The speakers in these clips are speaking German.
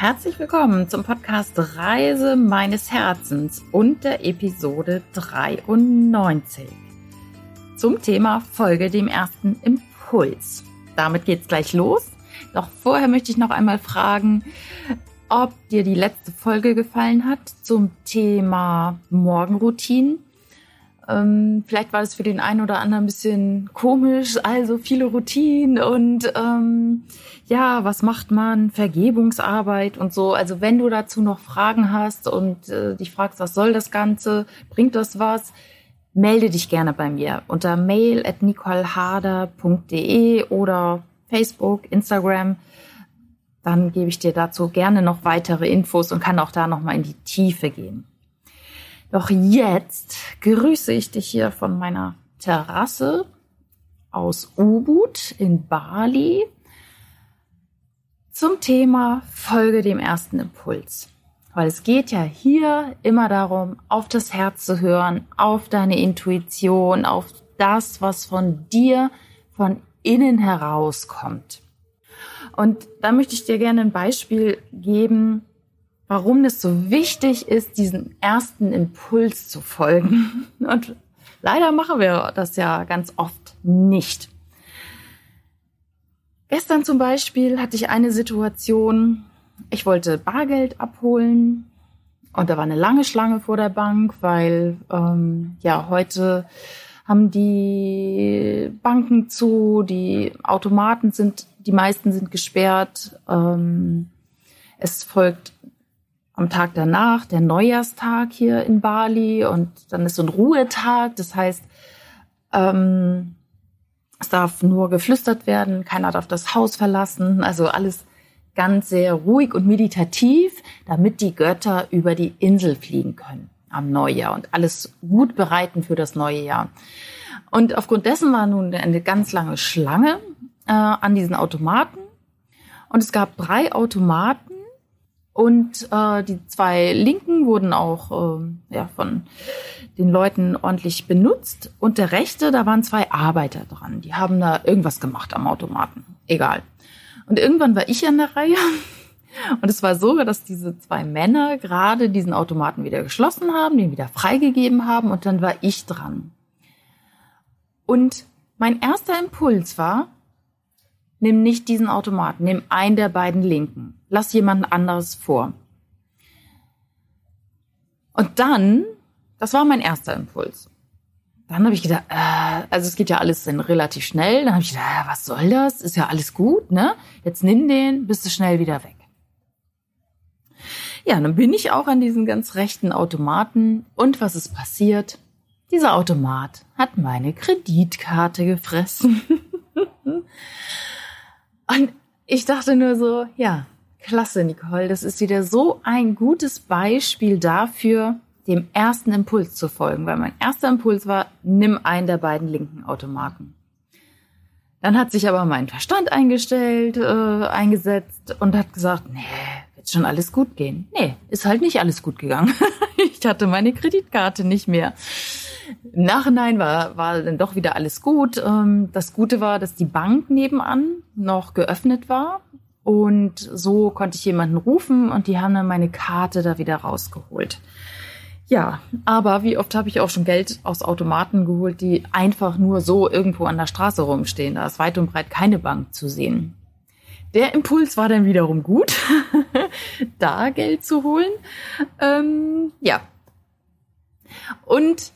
herzlich willkommen zum Podcast Reise meines Herzens und der Episode 93 zum Thema Folge dem ersten Impuls. Damit geht's gleich los. Doch vorher möchte ich noch einmal fragen, ob dir die letzte Folge gefallen hat zum Thema Morgenroutinen ähm, vielleicht war es für den einen oder anderen ein bisschen komisch, also viele Routinen und ähm, ja, was macht man? Vergebungsarbeit und so. Also wenn du dazu noch Fragen hast und äh, dich fragst, was soll das Ganze, bringt das was? Melde dich gerne bei mir unter mail at nicoleharder.de oder Facebook, Instagram. Dann gebe ich dir dazu gerne noch weitere Infos und kann auch da nochmal in die Tiefe gehen. Doch jetzt grüße ich dich hier von meiner Terrasse aus Ubud in Bali zum Thema Folge dem ersten Impuls. Weil es geht ja hier immer darum, auf das Herz zu hören, auf deine Intuition, auf das, was von dir von innen herauskommt. Und da möchte ich dir gerne ein Beispiel geben, warum es so wichtig ist, diesen ersten Impuls zu folgen. Und leider machen wir das ja ganz oft nicht. Gestern zum Beispiel hatte ich eine Situation, ich wollte Bargeld abholen und da war eine lange Schlange vor der Bank, weil ähm, ja heute haben die Banken zu, die Automaten sind, die meisten sind gesperrt. Ähm, es folgt am Tag danach der Neujahrstag hier in Bali und dann ist so ein Ruhetag. Das heißt, ähm, es darf nur geflüstert werden, keiner darf das Haus verlassen. Also alles ganz sehr ruhig und meditativ, damit die Götter über die Insel fliegen können am Neujahr und alles gut bereiten für das neue Jahr. Und aufgrund dessen war nun eine ganz lange Schlange äh, an diesen Automaten. Und es gab drei Automaten und äh, die zwei Linken wurden auch äh, ja, von den Leuten ordentlich benutzt. Und der rechte, da waren zwei Arbeiter dran. Die haben da irgendwas gemacht am Automaten. Egal. Und irgendwann war ich an der Reihe. Und es war so, dass diese zwei Männer gerade diesen Automaten wieder geschlossen haben, den wieder freigegeben haben. Und dann war ich dran. Und mein erster Impuls war, Nimm nicht diesen Automaten, nimm einen der beiden linken. Lass jemanden anderes vor. Und dann, das war mein erster Impuls. Dann habe ich gedacht, äh, also es geht ja alles dann relativ schnell. Dann habe ich gedacht, äh, was soll das? Ist ja alles gut, ne? Jetzt nimm den, bist du schnell wieder weg. Ja, dann bin ich auch an diesen ganz rechten Automaten. Und was ist passiert? Dieser Automat hat meine Kreditkarte gefressen. Und ich dachte nur so, ja, klasse, Nicole, das ist wieder so ein gutes Beispiel dafür, dem ersten Impuls zu folgen, weil mein erster Impuls war, nimm einen der beiden linken Automaten. Dann hat sich aber mein Verstand eingestellt, äh, eingesetzt und hat gesagt, nee, wird schon alles gut gehen. Nee, ist halt nicht alles gut gegangen. ich hatte meine Kreditkarte nicht mehr. Im Nachhinein war, war dann doch wieder alles gut. Ähm, das Gute war, dass die Bank nebenan noch geöffnet war. Und so konnte ich jemanden rufen und die haben dann meine Karte da wieder rausgeholt. Ja, aber wie oft habe ich auch schon Geld aus Automaten geholt, die einfach nur so irgendwo an der Straße rumstehen. Da ist weit und breit keine Bank zu sehen. Der Impuls war dann wiederum gut, da Geld zu holen. Ähm, ja. Und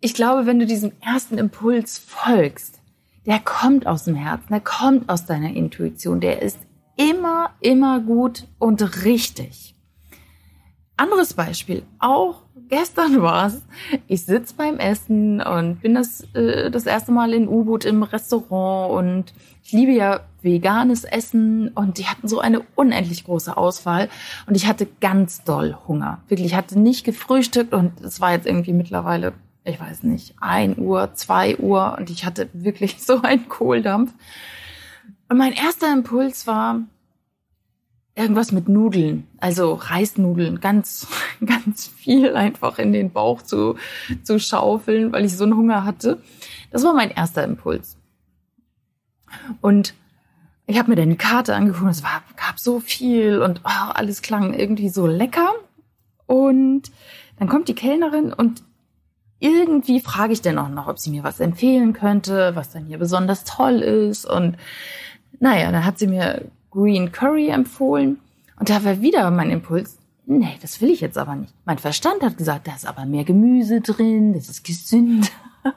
ich glaube, wenn du diesem ersten Impuls folgst, der kommt aus dem Herzen, der kommt aus deiner Intuition, der ist immer, immer gut und richtig. Anderes Beispiel, auch gestern war es, ich sitze beim Essen und bin das, äh, das erste Mal in U-Boot im Restaurant und ich liebe ja veganes Essen und die hatten so eine unendlich große Auswahl und ich hatte ganz doll Hunger. Wirklich, ich hatte nicht gefrühstückt und es war jetzt irgendwie mittlerweile ich weiß nicht, ein Uhr, zwei Uhr und ich hatte wirklich so einen Kohldampf. Und mein erster Impuls war irgendwas mit Nudeln, also Reisnudeln, ganz, ganz viel einfach in den Bauch zu, zu schaufeln, weil ich so einen Hunger hatte. Das war mein erster Impuls. Und ich habe mir dann die Karte angeguckt, es war, gab so viel und oh, alles klang irgendwie so lecker. Und dann kommt die Kellnerin und irgendwie frage ich dann auch noch, ob sie mir was empfehlen könnte, was dann hier besonders toll ist. Und naja, dann hat sie mir Green Curry empfohlen. Und da war wieder mein Impuls, nee, das will ich jetzt aber nicht. Mein Verstand hat gesagt, da ist aber mehr Gemüse drin, das ist gesünder.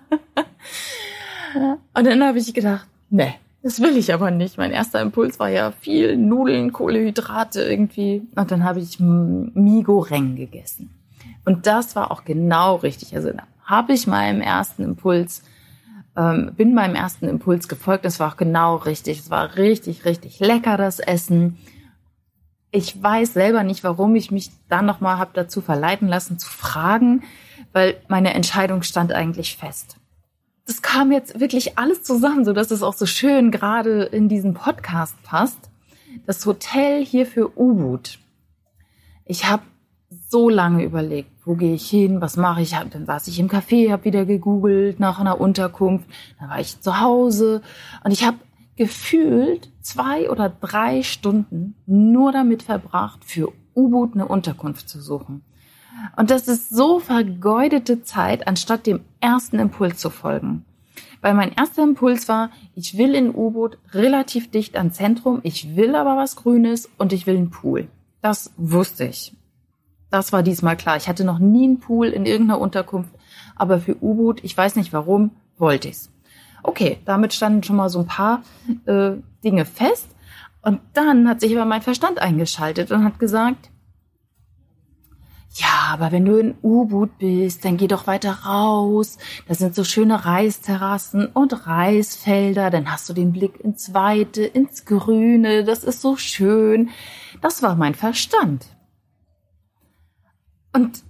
Und dann habe ich gedacht, nee, das will ich aber nicht. Mein erster Impuls war ja viel Nudeln, Kohlehydrate irgendwie. Und dann habe ich Migoreng gegessen. Und das war auch genau richtig. Also habe ich meinem ersten Impuls, ähm, bin meinem ersten Impuls gefolgt. Das war auch genau richtig. Es war richtig, richtig lecker, das Essen. Ich weiß selber nicht, warum ich mich dann nochmal habe dazu verleiten lassen zu fragen, weil meine Entscheidung stand eigentlich fest. Das kam jetzt wirklich alles zusammen, so dass es auch so schön gerade in diesen Podcast passt. Das Hotel hier für U-Boot. Ich habe so lange überlegt, wo gehe ich hin, was mache ich? Dann saß ich im Café, habe wieder gegoogelt nach einer Unterkunft, dann war ich zu Hause und ich habe gefühlt zwei oder drei Stunden nur damit verbracht, für U-Boot eine Unterkunft zu suchen. Und das ist so vergeudete Zeit, anstatt dem ersten Impuls zu folgen. Weil mein erster Impuls war, ich will in U-Boot relativ dicht am Zentrum, ich will aber was Grünes und ich will einen Pool. Das wusste ich. Das war diesmal klar. Ich hatte noch nie einen Pool in irgendeiner Unterkunft, aber für U-Boot, ich weiß nicht warum, wollte ich's. Okay, damit standen schon mal so ein paar äh, Dinge fest. Und dann hat sich aber mein Verstand eingeschaltet und hat gesagt, ja, aber wenn du in U-Boot bist, dann geh doch weiter raus. Das sind so schöne Reisterrassen und Reisfelder. Dann hast du den Blick ins Weite, ins Grüne. Das ist so schön. Das war mein Verstand. Und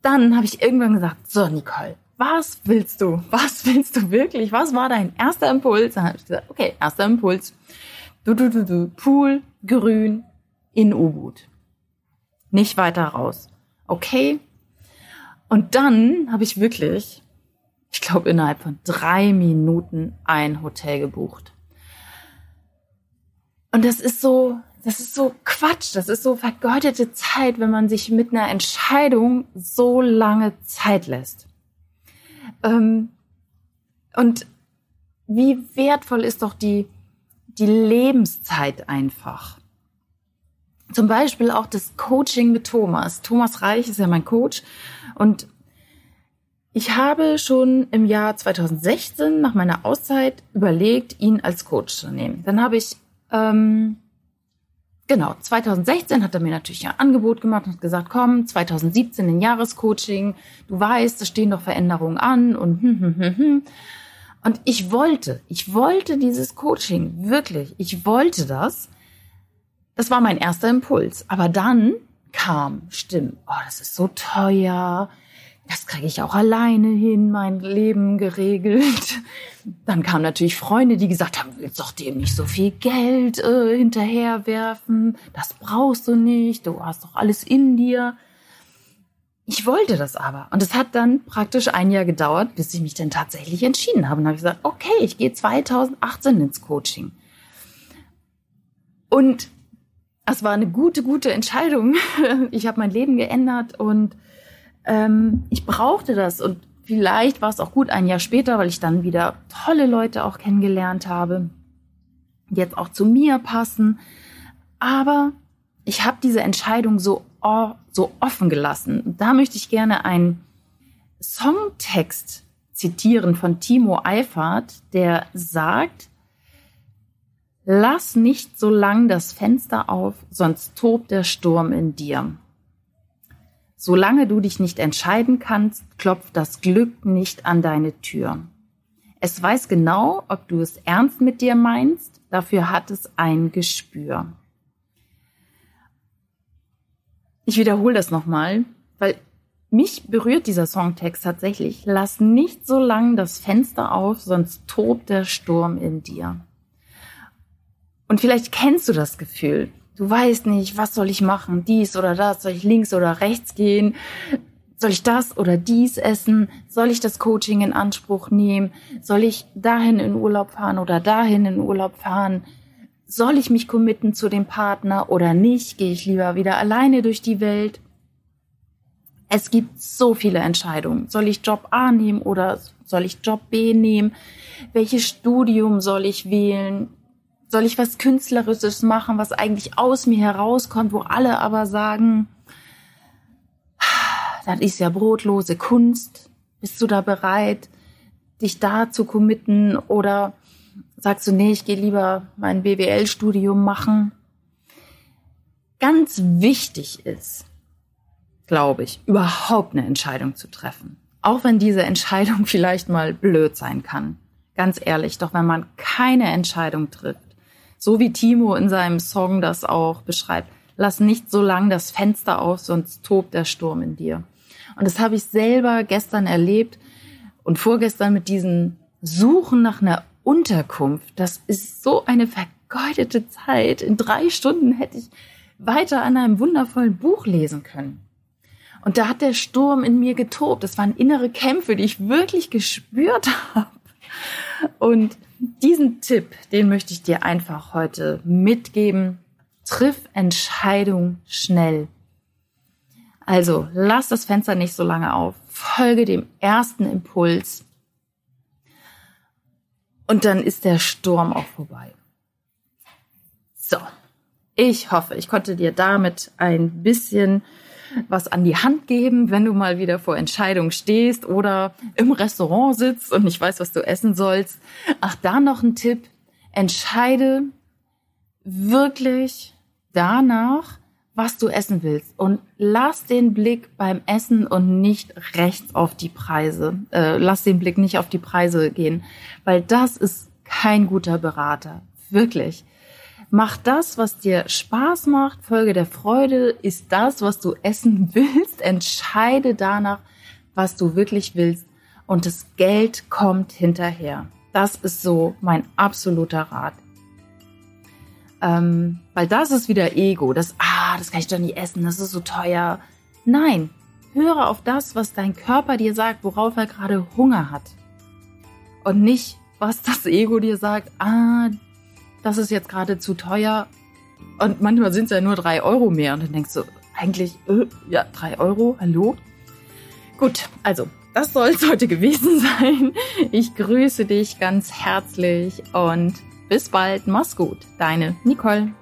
dann habe ich irgendwann gesagt, so Nicole, was willst du? Was willst du wirklich? Was war dein erster Impuls? Dann habe ich gesagt, okay, erster Impuls. Du, du, du, du, Pool, grün, in U-Boot. Nicht weiter raus. Okay. Und dann habe ich wirklich, ich glaube, innerhalb von drei Minuten ein Hotel gebucht. Und das ist so, das ist so Quatsch, das ist so vergeudete Zeit, wenn man sich mit einer Entscheidung so lange Zeit lässt. Ähm, und wie wertvoll ist doch die, die Lebenszeit einfach. Zum Beispiel auch das Coaching mit Thomas. Thomas Reich ist ja mein Coach und ich habe schon im Jahr 2016 nach meiner Auszeit überlegt, ihn als Coach zu nehmen. Dann habe ich ähm, Genau, 2016 hat er mir natürlich ein Angebot gemacht und gesagt, komm, 2017 ein Jahrescoaching, du weißt, es stehen doch Veränderungen an und hm, hm, hm, hm. Und ich wollte, ich wollte dieses Coaching, wirklich, ich wollte das. Das war mein erster Impuls. Aber dann kam, stimmt, oh, das ist so teuer, das kriege ich auch alleine hin, mein Leben geregelt. Dann kamen natürlich Freunde, die gesagt haben, willst doch dem nicht so viel Geld äh, hinterherwerfen, das brauchst du nicht, du hast doch alles in dir. Ich wollte das aber. Und es hat dann praktisch ein Jahr gedauert, bis ich mich dann tatsächlich entschieden habe. Und habe gesagt, okay, ich gehe 2018 ins Coaching. Und es war eine gute, gute Entscheidung. Ich habe mein Leben geändert und ähm, ich brauchte das und vielleicht war es auch gut ein Jahr später, weil ich dann wieder tolle Leute auch kennengelernt habe, die jetzt auch zu mir passen. Aber ich habe diese Entscheidung so, so offen gelassen. Da möchte ich gerne einen Songtext zitieren von Timo Eifert, der sagt, Lass nicht so lang das Fenster auf, sonst tobt der Sturm in dir. Solange du dich nicht entscheiden kannst, klopft das Glück nicht an deine Tür. Es weiß genau, ob du es ernst mit dir meinst, dafür hat es ein Gespür. Ich wiederhole das nochmal, weil mich berührt dieser Songtext tatsächlich. Lass nicht so lang das Fenster auf, sonst tobt der Sturm in dir. Und vielleicht kennst du das Gefühl. Du weißt nicht, was soll ich machen? Dies oder das? Soll ich links oder rechts gehen? Soll ich das oder dies essen? Soll ich das Coaching in Anspruch nehmen? Soll ich dahin in Urlaub fahren oder dahin in Urlaub fahren? soll ich mich committen zu dem Partner oder nicht? Gehe ich lieber wieder alleine durch die Welt? Es gibt so viele Entscheidungen. Soll ich Job A nehmen oder soll ich Job B nehmen? Welches Studium soll ich wählen? Soll ich was Künstlerisches machen, was eigentlich aus mir herauskommt, wo alle aber sagen, das ist ja brotlose Kunst. Bist du da bereit, dich da zu committen oder sagst du, nee, ich gehe lieber mein BWL-Studium machen? Ganz wichtig ist, glaube ich, überhaupt eine Entscheidung zu treffen. Auch wenn diese Entscheidung vielleicht mal blöd sein kann. Ganz ehrlich, doch wenn man keine Entscheidung trifft, so wie Timo in seinem Song das auch beschreibt, lass nicht so lang das Fenster auf, sonst tobt der Sturm in dir. Und das habe ich selber gestern erlebt und vorgestern mit diesen Suchen nach einer Unterkunft. Das ist so eine vergeudete Zeit. In drei Stunden hätte ich weiter an einem wundervollen Buch lesen können. Und da hat der Sturm in mir getobt. Das waren innere Kämpfe, die ich wirklich gespürt habe. Und diesen Tipp, den möchte ich dir einfach heute mitgeben. Triff Entscheidung schnell. Also lass das Fenster nicht so lange auf. Folge dem ersten Impuls. Und dann ist der Sturm auch vorbei. So. Ich hoffe, ich konnte dir damit ein bisschen was an die Hand geben, wenn du mal wieder vor Entscheidung stehst oder im Restaurant sitzt und nicht weißt, was du essen sollst. Ach, da noch ein Tipp. Entscheide wirklich danach, was du essen willst und lass den Blick beim Essen und nicht rechts auf die Preise, äh, lass den Blick nicht auf die Preise gehen, weil das ist kein guter Berater, wirklich. Mach das, was dir Spaß macht, Folge der Freude ist das, was du essen willst. Entscheide danach, was du wirklich willst und das Geld kommt hinterher. Das ist so mein absoluter Rat. Ähm, weil das ist wieder Ego. Das, ah, das kann ich doch nie essen, das ist so teuer. Nein, höre auf das, was dein Körper dir sagt, worauf er gerade Hunger hat. Und nicht, was das Ego dir sagt, ah, das ist jetzt gerade zu teuer. Und manchmal sind es ja nur drei Euro mehr. Und dann denkst du, eigentlich, äh, ja, drei Euro, hallo? Gut, also, das soll es heute gewesen sein. Ich grüße dich ganz herzlich und bis bald. Mach's gut. Deine Nicole.